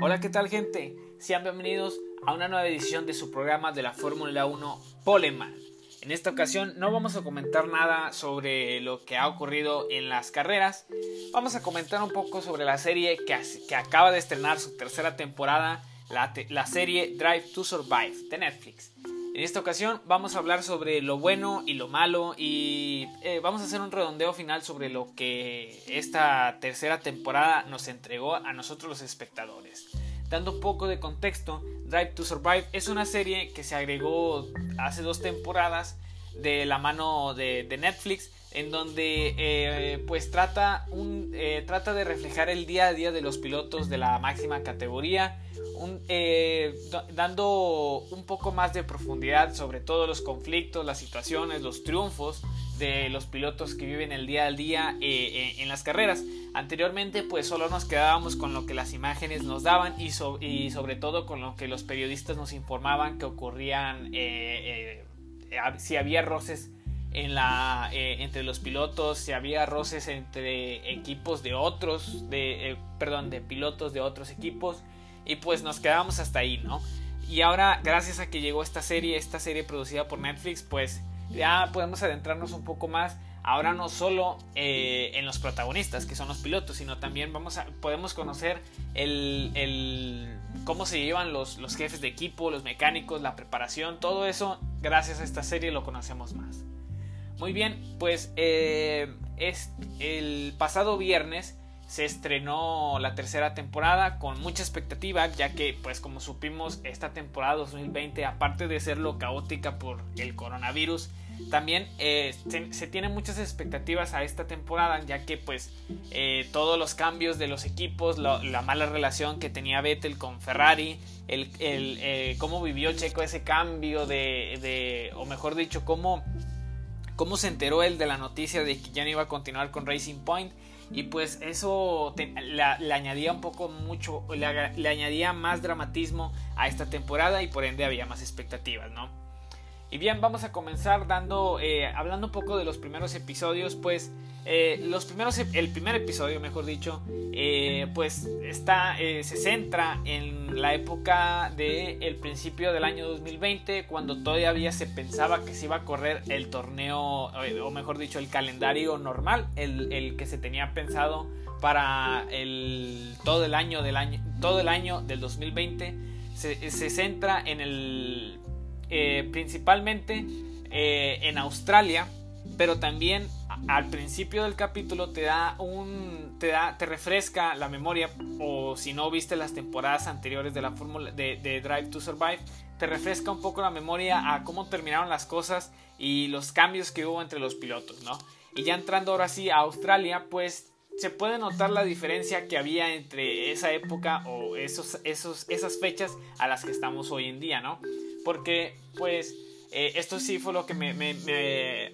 Hola, ¿qué tal gente? Sean bienvenidos a una nueva edición de su programa de la Fórmula 1 Poleman. En esta ocasión no vamos a comentar nada sobre lo que ha ocurrido en las carreras. Vamos a comentar un poco sobre la serie que, que acaba de estrenar su tercera temporada, la, la serie Drive to Survive de Netflix. En esta ocasión vamos a hablar sobre lo bueno y lo malo y eh, vamos a hacer un redondeo final sobre lo que esta tercera temporada nos entregó a nosotros los espectadores. Dando un poco de contexto, Drive to Survive es una serie que se agregó hace dos temporadas de la mano de, Netflix en donde eh, pues trata, eh, trata de reflejar el día a día de los pilotos de la máxima categoría eh, dando un poco más de profundidad sobre todos los conflictos, las situaciones, los triunfos de los pilotos que viven el día al día en las carreras. Anteriormente pues solo nos quedábamos con lo que las imágenes nos daban y, y sobre todo con lo que los periodistas nos informaban que ocurrían si había roces la, entre los pilotos, si había roces entre equipos de otros, de, perdón, de pilotos de otros equipos y pues nos quedamos hasta ahí, ¿no? Y ahora, gracias a que llegó esta serie, esta serie producida por Netflix, pues ya podemos adentrarnos un poco más. Ahora no solo eh, en los protagonistas, que son los pilotos, sino también vamos podemos conocer el, el cómo se llevan los, los jefes de equipo, los mecánicos, la preparación, todo eso, gracias a esta serie lo conocemos más. Muy bien, pues eh, es el pasado viernes se estrenó la tercera temporada con mucha expectativa ya que pues como supimos esta temporada 2020 aparte de ser lo caótica por el coronavirus también eh, se, tienen muchas expectativas a esta temporada ya que pues eh, todos los cambios de los equipos la mala relación que tenía Vettel con Ferrari el, eh, cómo vivió Checo ese cambio de, de o mejor dicho cómo cómo se enteró él de la noticia de que ya no iba a continuar con Racing Point y pues eso le, añadía un poco mucho, le, le, añadía más dramatismo a esta temporada y por ende había más expectativas, ¿no? Y bien, vamos a comenzar dando, eh, hablando un poco de los primeros episodios, pues eh, los primeros, el primer episodio, mejor dicho, eh, pues está, se centra en la época del el principio del año 2020, cuando todavía se pensaba que se iba a correr el torneo, o mejor dicho, el calendario normal, el, el que se tenía pensado para el, todo el año del año, todo el año del 2020. Se, se centra en el eh, principalmente eh, en Australia, pero también al principio del capítulo te da un te da te refresca la memoria o si no viste las temporadas anteriores de la fórmula de, Drive to Survive te refresca un poco la memoria a cómo terminaron las cosas y los cambios que hubo entre los pilotos, ¿no? Y ya entrando ahora sí a Australia, pues se puede notar la diferencia que había entre esa época o esos, esos, esas fechas a las que estamos hoy en día, ¿no? Porque, pues, eh, esto sí fue lo que me, me,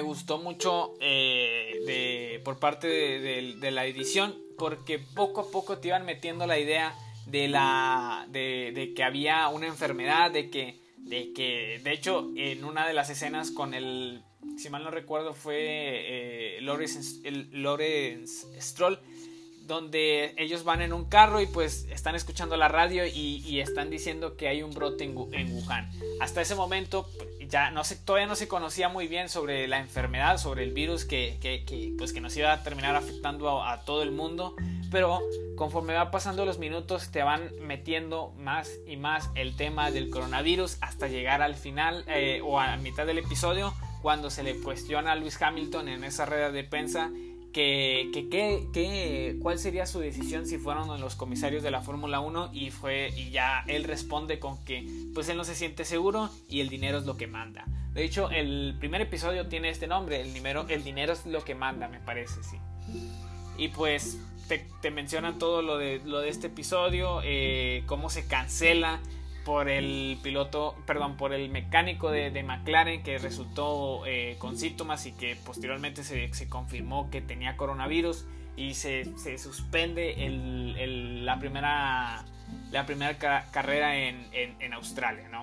gustó mucho eh, de, por parte de, la edición, porque poco a poco te iban metiendo la idea de, la, de, que había una enfermedad, de que, de que, de hecho, en una de las escenas con el, si mal no recuerdo, fue eh, Lawrence Stroll, donde ellos van en un carro y pues están escuchando la radio y, están diciendo que hay un brote en, Wuhan. Hasta ese momento ya no se, todavía no se conocía muy bien sobre la enfermedad, sobre el virus que, pues que nos iba a terminar afectando a, todo el mundo, pero conforme va pasando los minutos te van metiendo más y más el tema del coronavirus hasta llegar al final eh, o a mitad del episodio cuando se le cuestiona a Luis Hamilton en esa red de prensa que, que, cuál sería su decisión si fueran los comisarios de la Fórmula 1 y fue y ya él responde con que pues él no se siente seguro y el dinero es lo que manda. De hecho, el primer episodio tiene este nombre, el dinero, el dinero es lo que manda, me parece, sí. Y pues te, te mencionan todo lo de, lo de este episodio, eh, cómo se cancela por el piloto, perdón, por el mecánico de, McLaren que resultó eh, con síntomas y que posteriormente se, confirmó que tenía coronavirus y se, suspende el, la primera, la primera carrera en, Australia, ¿no?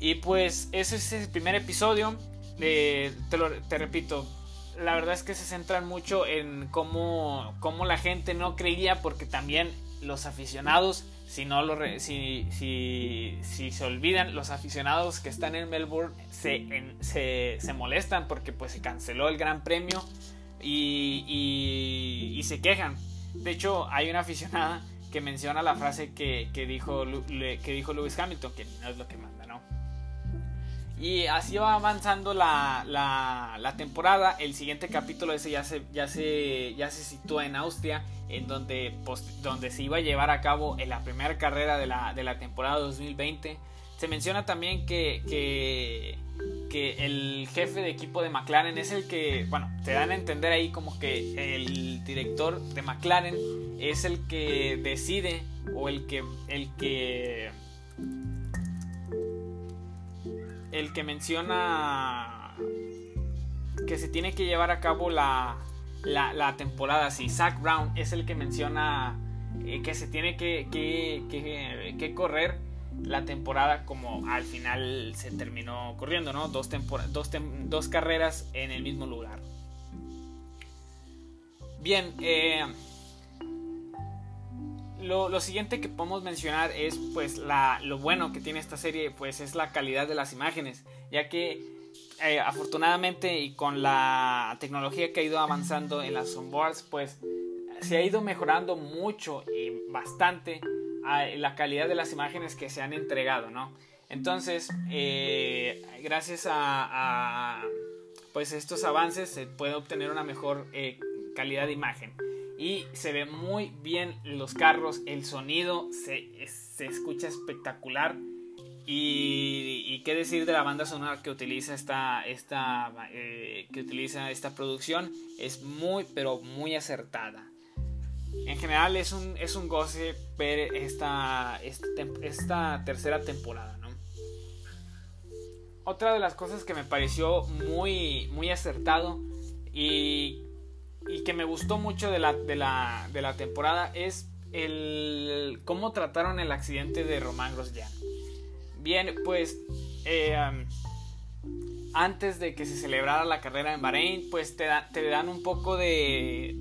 Y pues ese es el primer episodio. te, te repito, la verdad es que se centran mucho en cómo, cómo la gente no creía porque también los aficionados, si no lo si, si, si, se olvidan, los aficionados que están en Melbourne se, se, se molestan porque pues se canceló el Gran Premio y, y, y, se quejan. De hecho, hay una aficionada que menciona la frase que, que, dijo, que dijo Lewis Hamilton, que no es lo que manda, ¿no? Y así va avanzando la, la, la, temporada. El siguiente capítulo ese ya se, ya se, ya se sitúa en Austria, en donde, donde se iba a llevar a cabo en la primera carrera de la, de la temporada 2020. Se menciona también que, que, que, el jefe de equipo de McLaren es el que, bueno, te dan a entender ahí como que el director de McLaren es el que decide o el que, el que el que menciona que se tiene que llevar a cabo la, la, temporada. Si Zach Brown es el que menciona eh, que se tiene que, que, que, correr la temporada como al final se terminó corriendo, ¿no? Dos, dos, dos carreras en el mismo lugar. Bien, eh, lo, siguiente que podemos mencionar es pues la, lo bueno que tiene esta serie pues es la calidad de las imágenes ya que eh, afortunadamente y con la tecnología que ha ido avanzando en las onboards pues se ha ido mejorando mucho y bastante la calidad de las imágenes que se han entregado no entonces eh, gracias a, pues estos avances se puede obtener una mejor eh, calidad de imagen y se ve muy bien los carros, el sonido se, se escucha espectacular. Y, qué decir de la banda sonora que utiliza esta, esta, eh, que utiliza esta producción es muy pero muy acertada. En general es un, es un goce ver esta, esta, esta tercera temporada. ¿no? Otra de las cosas que me pareció muy, muy acertado y y que me gustó mucho de la, de la, de la temporada es el cómo trataron el accidente de Román Grosjean. Bien, pues eh, antes de que se celebrara la carrera en Bahrein, pues te, te dan un poco de,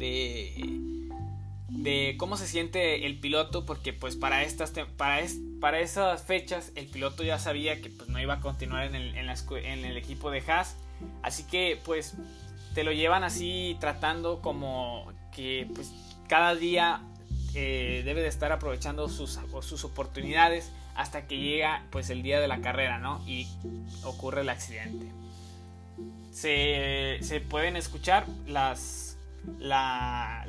de, cómo se siente el piloto, porque pues para, estas, para, para esas fechas el piloto ya sabía que pues, no iba a continuar en el, en el equipo de Haas. Así que pues te lo llevan así tratando como que pues cada día eh, debe de estar aprovechando sus, sus oportunidades hasta que llega pues el día de la carrera, ¿no? Y ocurre el accidente. Se, se pueden escuchar las, las,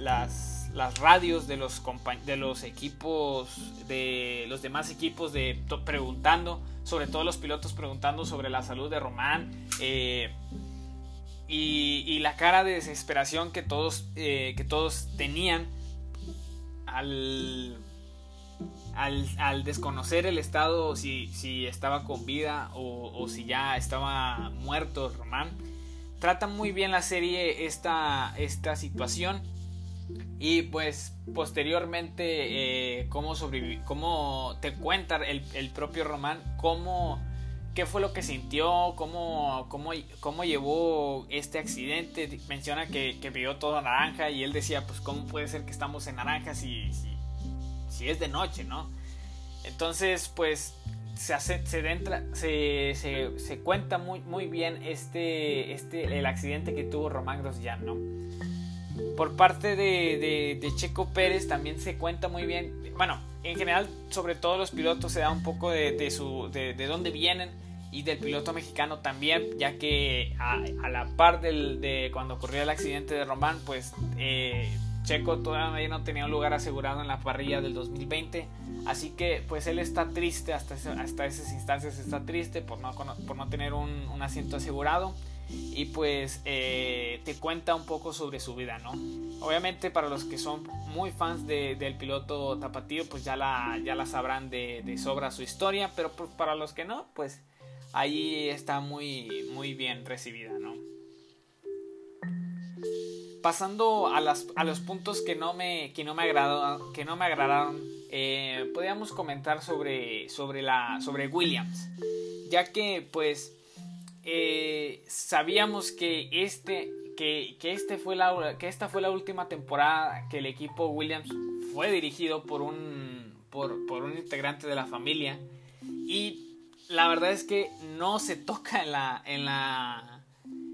las radios de los, de los equipos, de los demás equipos de preguntando, sobre todo los pilotos preguntando sobre la salud de Román. Eh, y, la cara de desesperación que todos, eh, que todos tenían al, al, desconocer el estado, si, si estaba con vida o, si ya estaba muerto Román. Trata muy bien la serie esta, esta situación. Y pues posteriormente, eh, cómo, cómo te cuenta el, el propio Román, cómo qué fue lo que sintió, cómo, cómo, cómo llevó este accidente. Menciona que, vio todo naranja y él decía, pues cómo puede ser que estamos en naranja si, si, es de noche, ¿no? Entonces, pues se, hace, se, se, se, cuenta muy, muy bien este, este, el accidente que tuvo Román Grosjean, ¿no? Por parte de, de, Checo Pérez también se cuenta muy bien, bueno, en general sobre todo los pilotos se da un poco de, de, su, de, de dónde vienen y del piloto mexicano también, ya que a, la par del, de cuando ocurrió el accidente de Román, pues eh, Checo todavía no tenía un lugar asegurado en la parrilla del 2020, así que pues él está triste, hasta, hasta esas instancias está triste por no, por no tener un, un asiento asegurado y pues eh, te cuenta un poco sobre su vida, ¿no? Obviamente para los que son muy fans del piloto tapatío, pues ya la, ya sabrán de, de sobra su historia, pero para los que no, pues ahí está muy, muy bien recibida, ¿no? Pasando a, las, a los puntos que no me, que no me, que no me agradaron eh, podríamos comentar sobre, sobre, la, sobre Williams, ya que pues eh, sabíamos que este, que, este fue la, que esta fue la última temporada que el equipo Williams fue dirigido por un, por, por un integrante de la familia. Y la verdad es que no se toca en la, en la,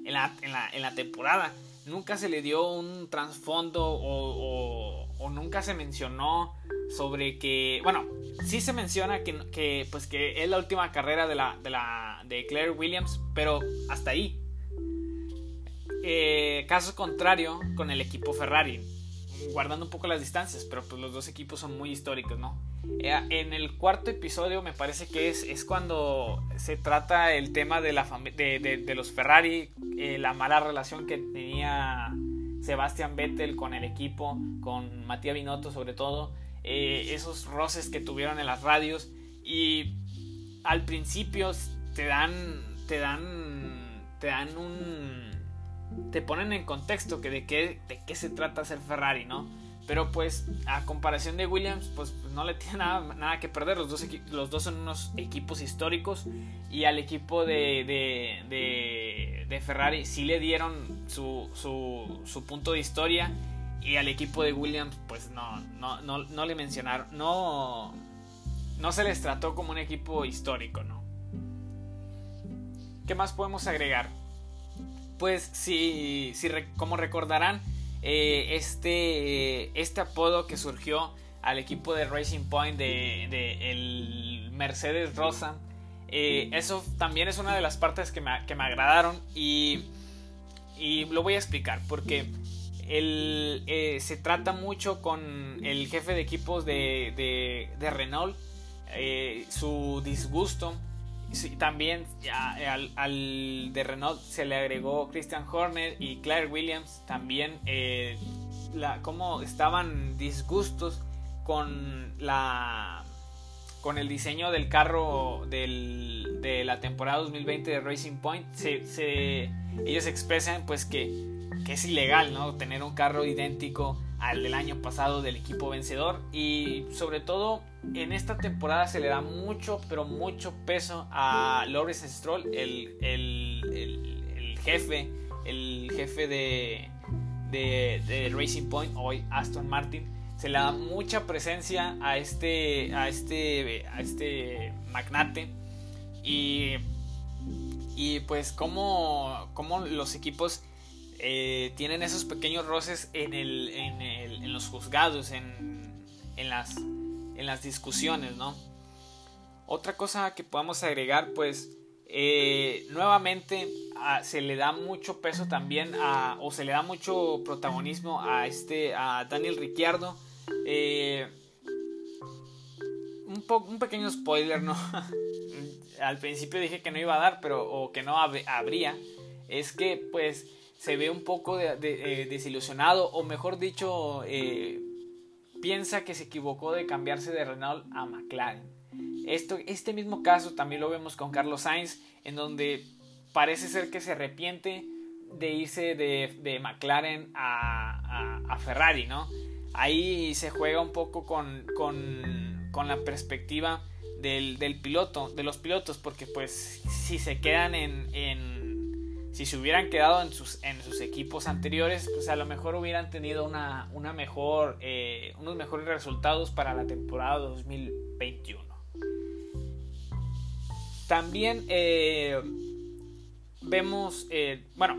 en la, en la, en la temporada. Nunca se le dio un trasfondo o, nunca se mencionó sobre que, bueno, sí se menciona que, que, pues que es la última carrera de la, de la de Claire Williams, pero hasta ahí. Eh, caso contrario con el equipo Ferrari, guardando un poco las distancias, pero pues los dos equipos son muy históricos, ¿no? Eh, en el cuarto episodio me parece que es, es cuando se trata el tema de, la de, de, los Ferrari, eh, la mala relación que tenía Sebastian Vettel con el equipo, con Matías Binotto sobre todo, esos roces que tuvieron en las radios y al principio te dan, te dan, te dan un te ponen en contexto que de qué, de qué se trata ser Ferrari, ¿no? Pero pues a comparación de Williams, pues, pues no le tiene nada, nada que perder. Los dos, los dos son unos equipos históricos y al equipo de, de, de, Ferrari sí le dieron su, su, su, punto de historia y al equipo de Williams pues no, no, no, no le mencionaron, no, no se les trató como un equipo histórico, ¿no? ¿Qué más podemos agregar? pues si, si como recordarán, eh, este, este apodo que surgió al equipo de Racing Point de, el Mercedes Rosa, eh, eso también es una de las partes que me, agradaron y, y, lo voy a explicar porque el, eh, se trata mucho con el jefe de equipos de, de Renault, su disgusto también al, de Renault se le agregó Christian Horner y Claire Williams. También eh, la, como estaban disgustos con la con el diseño del carro de la temporada 2020 de Racing Point. Se, ellos expresan pues que, es ilegal ¿no? tener un carro idéntico al del año pasado del equipo vencedor. Y sobre todo en esta temporada se le da mucho pero mucho peso a Lawrence Stroll el, el, jefe el jefe de, de, Racing Point hoy Aston Martin. Se le da mucha presencia a este a este a este magnate. Y y pues como los equipos eh, tienen esos pequeños roces en, el, en, los juzgados, en, en, las, en las discusiones, ¿no? Otra cosa que podamos agregar, pues, eh, nuevamente se le da mucho peso también o se le da mucho protagonismo a este, a Daniel Ricciardo. Eh, un, un pequeño spoiler, ¿no? Al principio dije que no iba a dar, pero, o que no habría. Es que, pues, se ve un poco eh, desilusionado o mejor dicho eh, piensa que se equivocó de cambiarse de Renault a McLaren. Esto, este mismo caso también lo vemos con Carlos Sainz en donde parece ser que se arrepiente de irse de, McLaren a, Ferrari, ¿no? Ahí se juega un poco con, con, la perspectiva del, del, piloto, de los pilotos, porque pues si se quedan en si se hubieran quedado en sus, en sus equipos anteriores, pues a lo mejor hubieran tenido una, una mejor, eh, unos mejores resultados para la temporada 2021. También eh, vemos, eh, bueno,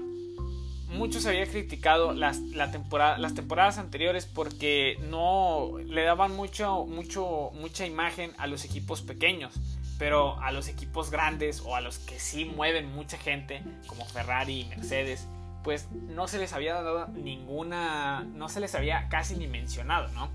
muchos habían criticado las, la temporada, las temporadas anteriores porque no le daban mucho, mucho, mucha imagen a los equipos pequeños pero a los equipos grandes o a los que sí mueven mucha gente, como Ferrari y Mercedes, pues no se les había dado ninguna, no se les había casi ni mencionado, ¿no?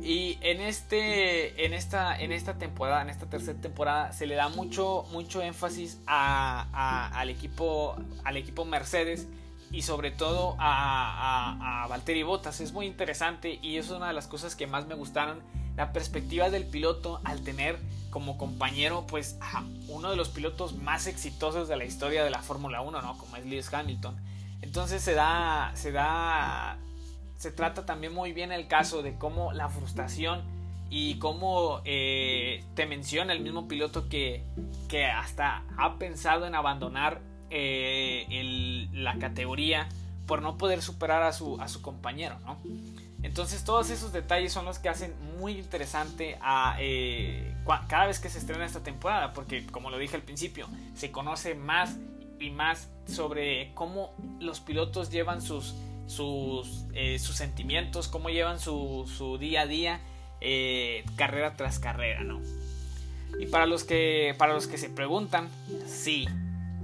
Y en, este, en, esta, en esta temporada, en esta tercera temporada, se le da mucho, mucho énfasis al, equipo, al equipo Mercedes y sobre todo a, a, a Valtteri Bottas. Es muy interesante y es una de las cosas que más me gustaron. La perspectiva del piloto al tener como compañero, pues, uno de los pilotos más exitosos de la historia de la Fórmula 1, ¿no? Como es Lewis Hamilton. Entonces se da, se da, se trata también muy bien el caso de cómo la frustración y cómo eh, te menciona el mismo piloto que, que hasta ha pensado en abandonar eh, la categoría por no poder superar a su, a su compañero, ¿no? Entonces todos esos detalles son los que hacen muy interesante eh, cada vez que se estrena esta temporada, porque como lo dije al principio, se conoce más y más sobre cómo los pilotos llevan sus, eh, sentimientos, cómo llevan su, su día a día, eh, carrera tras carrera, ¿no? Y para los que, para los que se preguntan, sí,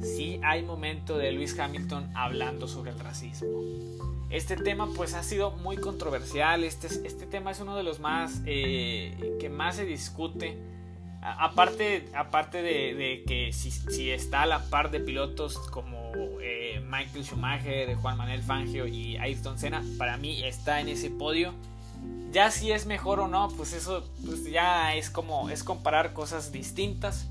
sí hay momento de Lewis Hamilton hablando sobre el racismo. Este tema pues ha sido muy controversial, este, este tema es uno de los más eh, que más se discute. aparte, aparte de, que si, está a la par de pilotos como eh, Michael Schumacher, Juan Manuel Fangio y Ayrton Senna, para mí está en ese podio. Ya si es mejor o no, pues eso pues ya es como es comparar cosas distintas.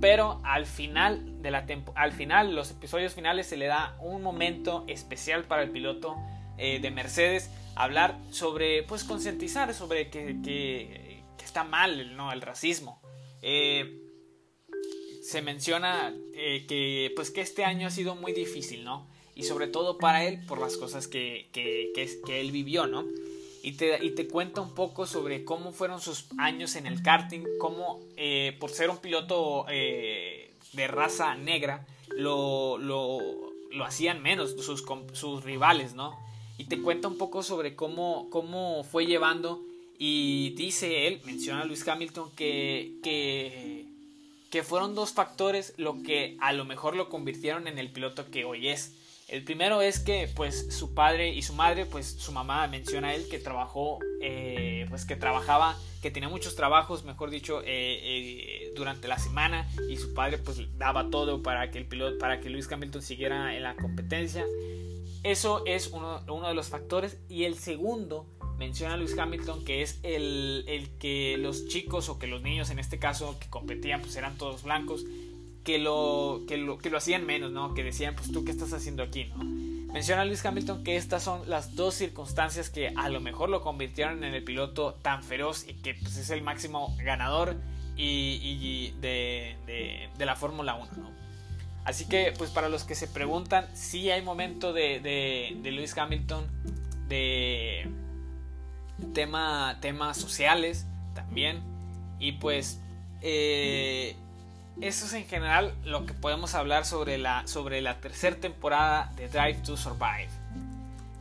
Pero al final de la al final, los episodios finales se le da un momento especial para el piloto eh, de Mercedes. Hablar sobre, pues concientizar sobre que, que, está mal ¿no? el racismo. Eh, se menciona eh, que, pues, que este año ha sido muy difícil, ¿no? Y sobre todo para él por las cosas que, que, que él vivió, ¿no? Y te, y te cuenta un poco sobre cómo fueron sus años en el karting, cómo eh, por ser un piloto eh, de raza negra lo, lo, lo hacían menos sus, sus, rivales, ¿no? Y te cuenta un poco sobre cómo, cómo fue llevando y dice él, menciona a Luis Hamilton, que, que, que fueron dos factores lo que a lo mejor lo convirtieron en el piloto que hoy es. El primero es que pues su padre y su madre, pues su mamá menciona a él que trabajó, eh, pues que trabajaba, que tenía muchos trabajos, mejor dicho, eh, eh, durante la semana y su padre pues daba todo para que el piloto, para que Luis Hamilton siguiera en la competencia. Eso es uno, de los factores y el segundo menciona a Luis Hamilton que es el, el que los chicos o que los niños en este caso que competían pues eran todos blancos que lo, que lo, que lo hacían menos, ¿no? Que decían, pues tú qué estás haciendo aquí, ¿no? Menciona Luis Hamilton que estas son las dos circunstancias que a lo mejor lo convirtieron en el piloto tan feroz y que pues, es el máximo ganador y, de, de, la Fórmula 1, ¿no? Así que, pues para los que se preguntan, sí hay momento de, de, de Luis Hamilton de tema, temas sociales también. Y pues eh, eso es en general lo que podemos hablar sobre la, sobre la tercera temporada de Drive to Survive.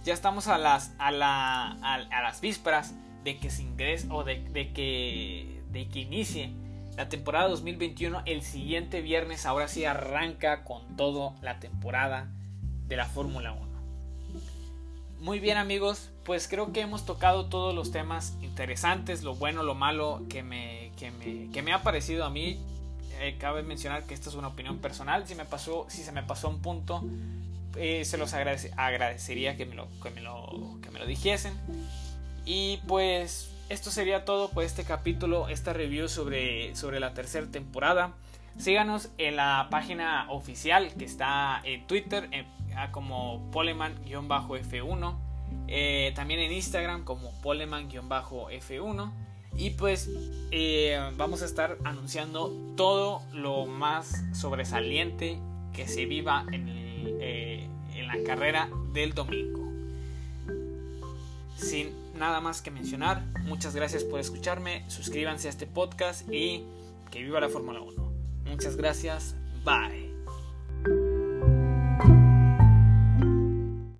Ya estamos a las, a, la, a, las vísperas de que se ingrese o de, que, de que inicie la temporada 2021. El siguiente viernes ahora sí arranca con todo la temporada de la Fórmula 1. Muy bien amigos, pues creo que hemos tocado todos los temas interesantes, lo bueno, lo malo que me, que me, que me ha parecido a mí. Eh, cabe mencionar que esto es una opinión personal. Si, me pasó, si se me pasó un punto, eh, se los agradecería que me, lo, dijesen. Y pues esto sería todo por este capítulo, esta review sobre, sobre la tercera temporada. Síganos en la página oficial que está en Twitter como Poleman-F1. Eh, también en Instagram como Poleman-F1. Y pues eh, vamos a estar anunciando todo lo más sobresaliente que se viva en, eh, en la carrera del domingo. Sin nada más que mencionar, muchas gracias por escucharme, suscríbanse a este podcast y que viva la Fórmula 1. Muchas gracias, bye.